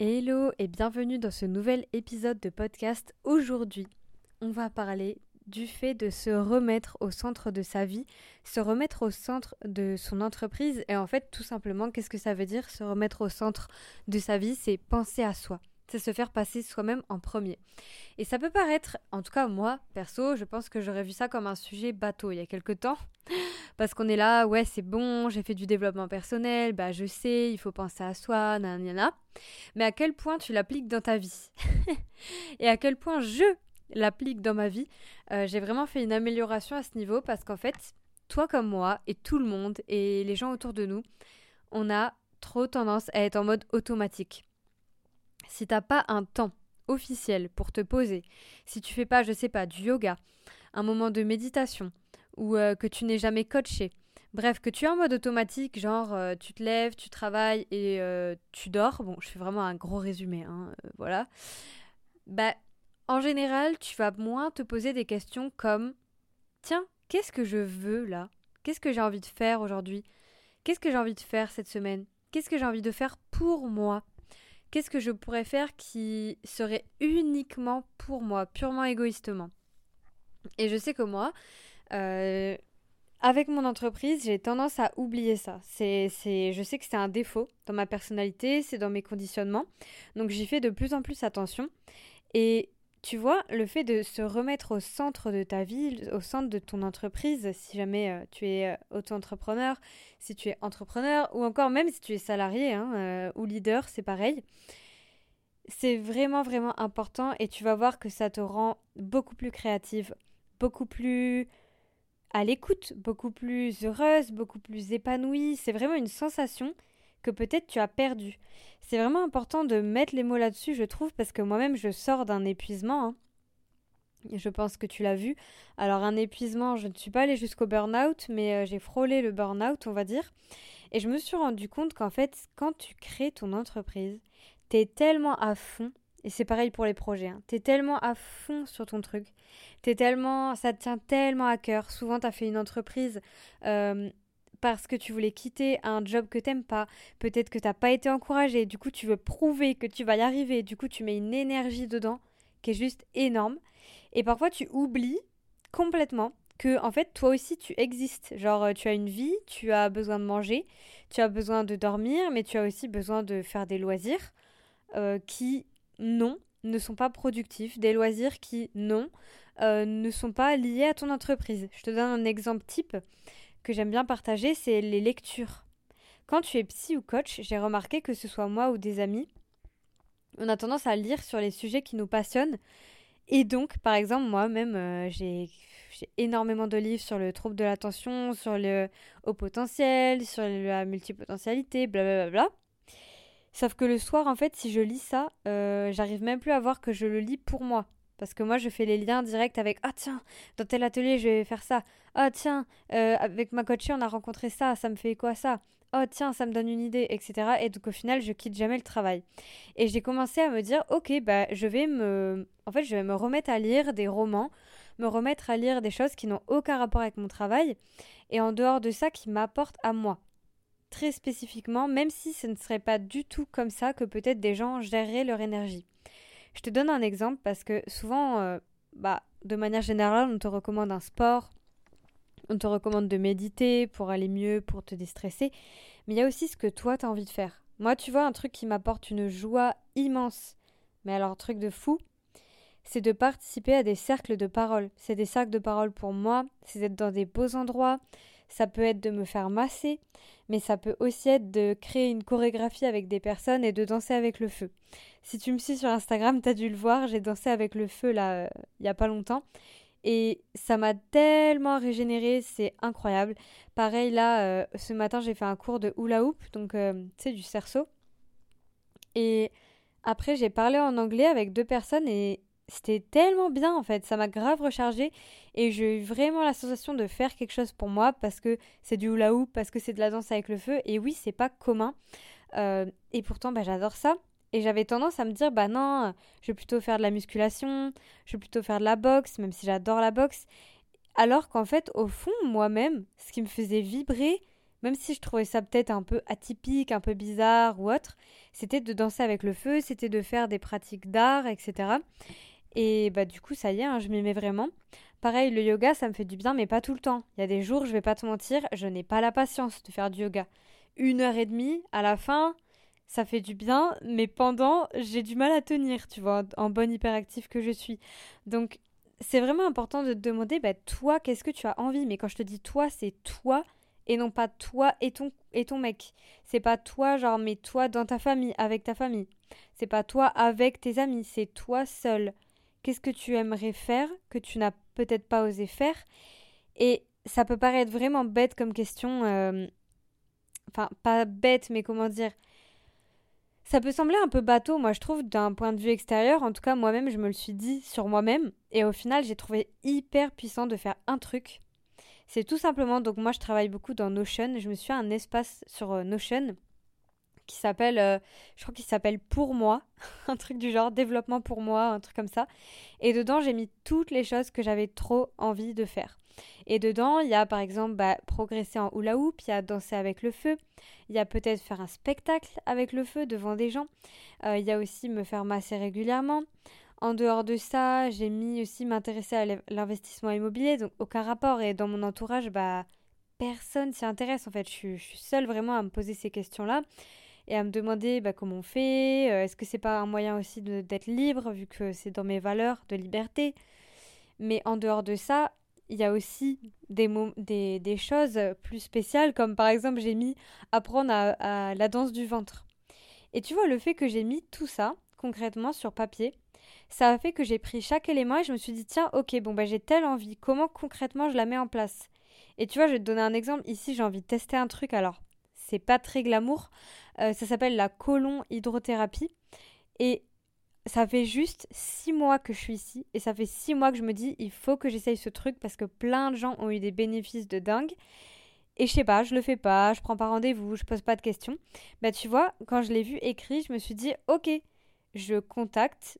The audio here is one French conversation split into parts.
Hello et bienvenue dans ce nouvel épisode de podcast. Aujourd'hui, on va parler du fait de se remettre au centre de sa vie, se remettre au centre de son entreprise. Et en fait tout simplement qu'est-ce que ça veut dire se remettre au centre de sa vie, c'est penser à soi c'est se faire passer soi-même en premier. Et ça peut paraître, en tout cas moi, perso, je pense que j'aurais vu ça comme un sujet bateau il y a quelques temps. Parce qu'on est là, ouais, c'est bon, j'ai fait du développement personnel, bah je sais, il faut penser à soi, nanana. Mais à quel point tu l'appliques dans ta vie? Et à quel point je l'applique dans ma vie? Euh, J'ai vraiment fait une amélioration à ce niveau parce qu'en fait, toi comme moi, et tout le monde, et les gens autour de nous, on a trop tendance à être en mode automatique si t'as pas un temps officiel pour te poser, si tu fais pas, je sais pas, du yoga, un moment de méditation, ou euh, que tu n'es jamais coaché, bref, que tu es en mode automatique, genre euh, tu te lèves, tu travailles et euh, tu dors, bon, je fais vraiment un gros résumé, hein, voilà, bah, en général, tu vas moins te poser des questions comme Tiens, qu'est-ce que je veux là? Qu'est-ce que j'ai envie de faire aujourd'hui? Qu'est-ce que j'ai envie de faire cette semaine? Qu'est-ce que j'ai envie de faire pour moi? Qu'est-ce que je pourrais faire qui serait uniquement pour moi, purement égoïstement? Et je sais que moi, euh, avec mon entreprise, j'ai tendance à oublier ça. C'est, c'est, je sais que c'est un défaut dans ma personnalité, c'est dans mes conditionnements. Donc j'y fais de plus en plus attention. Et tu vois, le fait de se remettre au centre de ta vie, au centre de ton entreprise, si jamais euh, tu es euh, auto-entrepreneur, si tu es entrepreneur, ou encore même si tu es salarié hein, euh, ou leader, c'est pareil. C'est vraiment, vraiment important et tu vas voir que ça te rend beaucoup plus créative, beaucoup plus à l'écoute, beaucoup plus heureuse, beaucoup plus épanouie. C'est vraiment une sensation que peut-être tu as perdu. C'est vraiment important de mettre les mots là-dessus, je trouve, parce que moi-même, je sors d'un épuisement. Hein. Je pense que tu l'as vu. Alors un épuisement, je ne suis pas allée jusqu'au burn-out, mais euh, j'ai frôlé le burn-out, on va dire. Et je me suis rendu compte qu'en fait, quand tu crées ton entreprise, tu es tellement à fond, et c'est pareil pour les projets, hein, tu es tellement à fond sur ton truc, es tellement, ça tient tellement à cœur. Souvent, tu as fait une entreprise euh, parce que tu voulais quitter un job que t'aimes pas, peut-être que t'as pas été encouragé, du coup tu veux prouver que tu vas y arriver, du coup tu mets une énergie dedans qui est juste énorme. Et parfois tu oublies complètement que en fait toi aussi tu existes. Genre euh, tu as une vie, tu as besoin de manger, tu as besoin de dormir, mais tu as aussi besoin de faire des loisirs euh, qui non ne sont pas productifs, des loisirs qui non euh, ne sont pas liés à ton entreprise. Je te donne un exemple type que j'aime bien partager, c'est les lectures. Quand tu es psy ou coach, j'ai remarqué que ce soit moi ou des amis, on a tendance à lire sur les sujets qui nous passionnent. Et donc, par exemple, moi-même, euh, j'ai énormément de livres sur le trouble de l'attention, sur le haut potentiel, sur la multipotentialité, blablabla. Sauf que le soir, en fait, si je lis ça, euh, j'arrive même plus à voir que je le lis pour moi. Parce que moi, je fais les liens directs avec Ah, tiens, dans tel atelier, je vais faire ça. Ah, tiens, euh, avec ma coachée, on a rencontré ça. Ça me fait quoi ça? Oh, tiens, ça me donne une idée, etc. Et donc, au final, je quitte jamais le travail. Et j'ai commencé à me dire Ok, bah, je vais me. En fait, je vais me remettre à lire des romans, me remettre à lire des choses qui n'ont aucun rapport avec mon travail. Et en dehors de ça, qui m'apportent à moi très spécifiquement, même si ce ne serait pas du tout comme ça que peut-être des gens géreraient leur énergie. Je te donne un exemple parce que souvent, euh, bah, de manière générale, on te recommande un sport, on te recommande de méditer pour aller mieux, pour te déstresser, mais il y a aussi ce que toi, tu as envie de faire. Moi, tu vois, un truc qui m'apporte une joie immense, mais alors truc de fou, c'est de participer à des cercles de parole. C'est des cercles de parole pour moi, c'est d'être dans des beaux endroits, ça peut être de me faire masser, mais ça peut aussi être de créer une chorégraphie avec des personnes et de danser avec le feu. Si tu me suis sur Instagram, tu as dû le voir, j'ai dansé avec le feu là, euh, il y a pas longtemps. Et ça m'a tellement régénéré, c'est incroyable. Pareil là, euh, ce matin j'ai fait un cours de hula hoop, donc euh, tu sais, du cerceau. Et après j'ai parlé en anglais avec deux personnes et c'était tellement bien en fait, ça m'a grave rechargé et j'ai eu vraiment la sensation de faire quelque chose pour moi parce que c'est du hula hoop, parce que c'est de la danse avec le feu et oui, c'est pas commun. Euh, et pourtant, bah, j'adore ça. Et j'avais tendance à me dire, bah non, je vais plutôt faire de la musculation, je vais plutôt faire de la boxe, même si j'adore la boxe. Alors qu'en fait, au fond, moi-même, ce qui me faisait vibrer, même si je trouvais ça peut-être un peu atypique, un peu bizarre ou autre, c'était de danser avec le feu, c'était de faire des pratiques d'art, etc. Et bah du coup, ça y est, hein, je m'y mets vraiment. Pareil, le yoga, ça me fait du bien, mais pas tout le temps. Il y a des jours, je vais pas te mentir, je n'ai pas la patience de faire du yoga. Une heure et demie, à la fin, ça fait du bien, mais pendant, j'ai du mal à tenir, tu vois, en bonne hyperactif que je suis. Donc, c'est vraiment important de te demander, bah, toi, qu'est-ce que tu as envie? Mais quand je te dis toi, c'est toi et non pas toi et ton, et ton mec. C'est pas toi, genre, mais toi dans ta famille, avec ta famille. C'est pas toi avec tes amis, c'est toi seul. Qu'est-ce que tu aimerais faire que tu n'as peut-être pas osé faire Et ça peut paraître vraiment bête comme question. Euh, enfin, pas bête, mais comment dire ça peut sembler un peu bateau, moi je trouve, d'un point de vue extérieur. En tout cas, moi-même, je me le suis dit sur moi-même. Et au final, j'ai trouvé hyper puissant de faire un truc. C'est tout simplement, donc moi je travaille beaucoup dans Notion. Je me suis fait un espace sur euh, Notion qui s'appelle, euh, je crois qu'il s'appelle Pour moi, un truc du genre développement pour moi, un truc comme ça. Et dedans, j'ai mis toutes les choses que j'avais trop envie de faire. Et dedans, il y a par exemple bah, progresser en hula hoop, il y a danser avec le feu, il y a peut-être faire un spectacle avec le feu devant des gens, euh, il y a aussi me faire masser régulièrement. En dehors de ça, j'ai mis aussi m'intéresser à l'investissement immobilier, donc aucun rapport. Et dans mon entourage, bah, personne s'y intéresse en fait. Je suis, je suis seule vraiment à me poser ces questions-là et à me demander bah, comment on fait, euh, est-ce que c'est pas un moyen aussi d'être libre vu que c'est dans mes valeurs de liberté. Mais en dehors de ça, il y a aussi des, des, des, choses plus spéciales, comme par exemple j'ai mis apprendre à, la danse du ventre. Et tu vois, le fait que j'ai mis tout ça concrètement sur papier, ça a fait que j'ai pris chaque élément et je me suis dit, tiens, ok, bon, bah, j'ai telle envie, comment concrètement je la mets en place? Et tu vois, je vais te donner un exemple. Ici, j'ai envie de tester un truc, alors, c'est pas très glamour. Euh, ça s'appelle la colon hydrothérapie. Et ça fait juste six mois que je suis ici et ça fait six mois que je me dis il faut que j'essaye ce truc parce que plein de gens ont eu des bénéfices de dingue. Et je sais pas, je le fais pas, je prends pas rendez-vous, je pose pas de questions. Bah tu vois, quand je l'ai vu écrit, je me suis dit ok, je contacte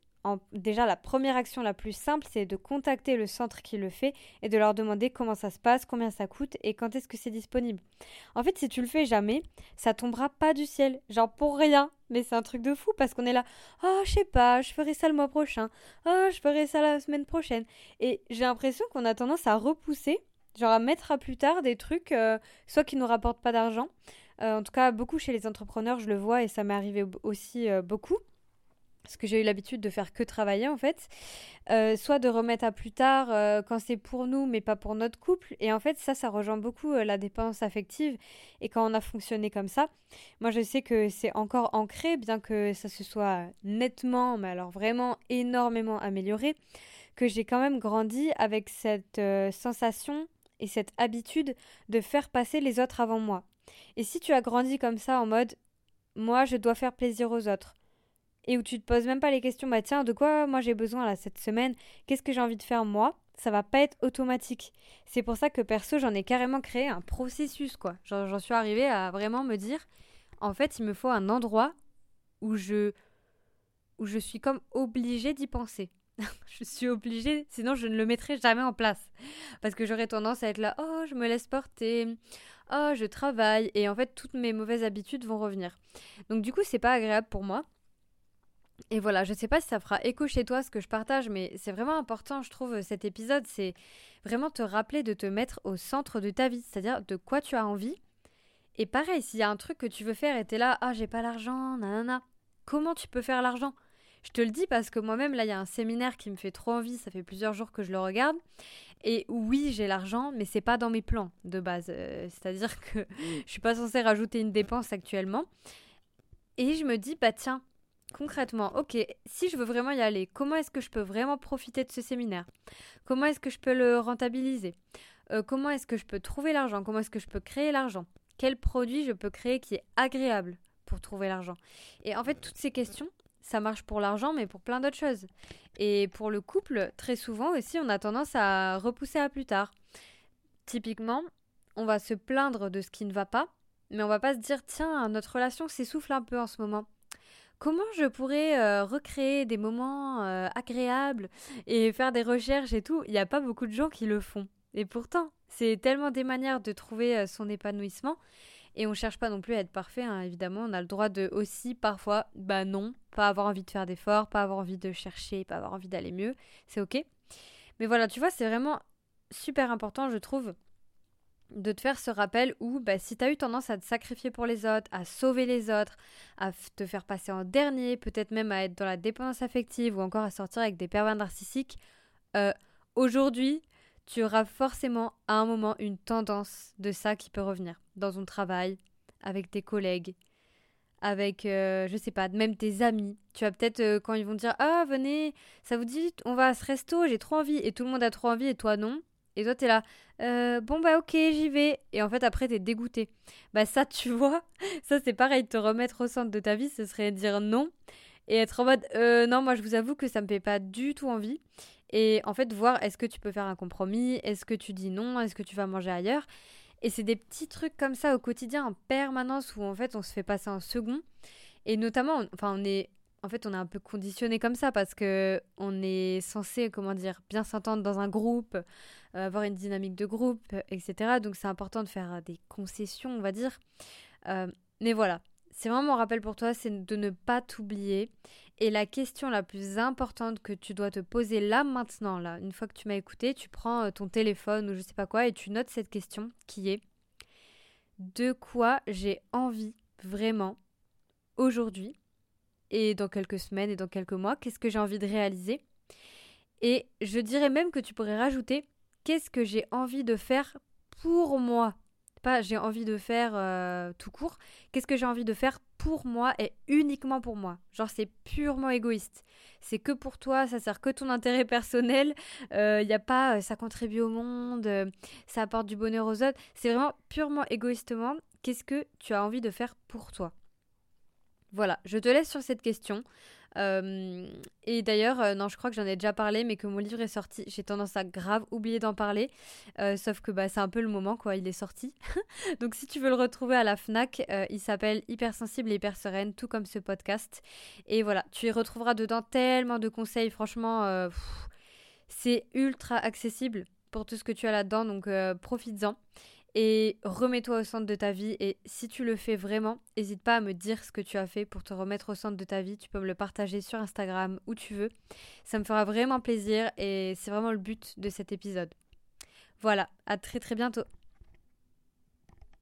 déjà, la première action la plus simple, c'est de contacter le centre qui le fait et de leur demander comment ça se passe, combien ça coûte et quand est-ce que c'est disponible. En fait, si tu le fais jamais, ça tombera pas du ciel, genre pour rien. Mais c'est un truc de fou parce qu'on est là, oh, je sais pas, je ferai ça le mois prochain, oh, je ferai ça la semaine prochaine. Et j'ai l'impression qu'on a tendance à repousser, genre à mettre à plus tard des trucs, euh, soit qui nous rapportent pas d'argent. Euh, en tout cas, beaucoup chez les entrepreneurs, je le vois et ça m'est arrivé aussi euh, beaucoup parce que j'ai eu l'habitude de faire que travailler en fait, euh, soit de remettre à plus tard euh, quand c'est pour nous mais pas pour notre couple. Et en fait ça, ça rejoint beaucoup euh, la dépendance affective. Et quand on a fonctionné comme ça, moi je sais que c'est encore ancré, bien que ça se soit nettement, mais alors vraiment énormément amélioré, que j'ai quand même grandi avec cette sensation et cette habitude de faire passer les autres avant moi. Et si tu as grandi comme ça en mode moi je dois faire plaisir aux autres, et où tu te poses même pas les questions, bah tiens, de quoi moi j'ai besoin là cette semaine, qu'est-ce que j'ai envie de faire moi, ça va pas être automatique. C'est pour ça que perso, j'en ai carrément créé un processus quoi. J'en suis arrivée à vraiment me dire, en fait, il me faut un endroit où je, où je suis comme obligée d'y penser. je suis obligée, sinon je ne le mettrai jamais en place. Parce que j'aurais tendance à être là, oh, je me laisse porter, oh, je travaille, et en fait, toutes mes mauvaises habitudes vont revenir. Donc, du coup, c'est pas agréable pour moi. Et voilà, je ne sais pas si ça fera écho chez toi ce que je partage, mais c'est vraiment important, je trouve, cet épisode, c'est vraiment te rappeler de te mettre au centre de ta vie, c'est-à-dire de quoi tu as envie. Et pareil, s'il y a un truc que tu veux faire et es là, ah, j'ai pas l'argent, nanana, comment tu peux faire l'argent? Je te le dis parce que moi-même, là, il y a un séminaire qui me fait trop envie, ça fait plusieurs jours que je le regarde. Et oui, j'ai l'argent, mais c'est pas dans mes plans de base. Euh, c'est-à-dire que mmh. je suis pas censée rajouter une dépense actuellement. Et je me dis, bah tiens, concrètement, ok, si je veux vraiment y aller, comment est-ce que je peux vraiment profiter de ce séminaire? Comment est-ce que je peux le rentabiliser? Euh, Comment est-ce que je peux trouver l'argent? Comment est-ce que je peux créer l'argent? Quel produit je peux créer qui est agréable pour trouver l'argent? Et en fait, toutes ces questions, ça marche pour l'argent, mais pour plein d'autres choses. Et pour le couple, très souvent aussi, on a tendance à repousser à plus tard. Typiquement, on va se plaindre de ce qui ne va pas, mais on va pas se dire tiens, notre relation s'essouffle un peu en ce moment. Comment je pourrais euh, recréer des moments euh, agréables et faire des recherches et tout? Il n'y a pas beaucoup de gens qui le font. Et pourtant, c'est tellement des manières de trouver euh, son épanouissement. Et on cherche pas non plus à être parfait, hein, évidemment. On a le droit de aussi parfois, bah non, pas avoir envie de faire d'efforts, pas avoir envie de chercher, pas avoir envie d'aller mieux. C'est ok. Mais voilà, tu vois, c'est vraiment super important, je trouve, de te faire ce rappel où bah, si tu as eu tendance à te sacrifier pour les autres, à sauver les autres, à te faire passer en dernier, peut-être même à être dans la dépendance affective ou encore à sortir avec des pervers narcissiques, euh, aujourd'hui, tu auras forcément à un moment une tendance de ça qui peut revenir dans ton travail, avec tes collègues, avec, euh, je sais pas, même tes amis. Tu vas peut-être, euh, quand ils vont te dire Ah, venez, ça vous dit, on va à ce resto, j'ai trop envie, et tout le monde a trop envie, et toi non. Et toi, t'es là, euh, bon bah ok, j'y vais. Et en fait, après, t'es dégoûté. Bah ça, tu vois, ça c'est pareil, te remettre au centre de ta vie, ce serait dire non. Et être en mode, euh, non, moi je vous avoue que ça me fait pas du tout envie. Et en fait, voir est-ce que tu peux faire un compromis, est-ce que tu dis non, est-ce que tu vas manger ailleurs? Et c'est des petits trucs comme ça au quotidien, en permanence, où en fait on se fait passer en second. Et notamment, enfin, on est en fait, on est un peu conditionné comme ça parce que on est censé, comment dire, bien s'entendre dans un groupe, euh, avoir une dynamique de groupe, etc. Donc, c'est important de faire des concessions, on va dire. Euh, mais voilà, c'est vraiment mon rappel pour toi, c'est de ne pas t'oublier. Et la question la plus importante que tu dois te poser là maintenant, là, une fois que tu m'as écouté, tu prends euh, ton téléphone ou je sais pas quoi et tu notes cette question qui est de quoi j'ai envie vraiment aujourd'hui? Et dans quelques semaines et dans quelques mois, qu'est-ce que j'ai envie de réaliser? Et je dirais même que tu pourrais rajouter qu'est-ce que j'ai envie de faire pour moi? Pas j'ai envie de faire euh, tout court, qu'est-ce que j'ai envie de faire pour moi et uniquement pour moi? Genre c'est purement égoïste. C'est que pour toi, ça sert que ton intérêt personnel. Il euh, n'y a pas euh, ça contribue au monde, ça apporte du bonheur aux autres. C'est vraiment purement égoïstement qu'est-ce que tu as envie de faire pour toi? Voilà, je te laisse sur cette question. Euh, et d'ailleurs, euh, non, je crois que j'en ai déjà parlé, mais que mon livre est sorti, j'ai tendance à grave oublier d'en parler. Euh, sauf que bah, c'est un peu le moment, quoi, il est sorti. Donc si tu veux le retrouver à la FNAC, il s'appelle Hypersensible et Hyper Sereine, tout comme ce podcast. Et voilà, tu y retrouveras dedans tellement de conseils, franchement, c'est ultra accessible pour tout ce que tu as là-dedans, donc profites-en et remets-toi au centre de ta vie. Et si tu le fais vraiment, n'hésite pas à me dire ce que tu as fait pour te remettre au centre de ta vie. Tu peux me le partager sur Instagram, où tu veux. Ça me fera vraiment plaisir et c'est vraiment le but de cet épisode. Voilà, à très très bientôt.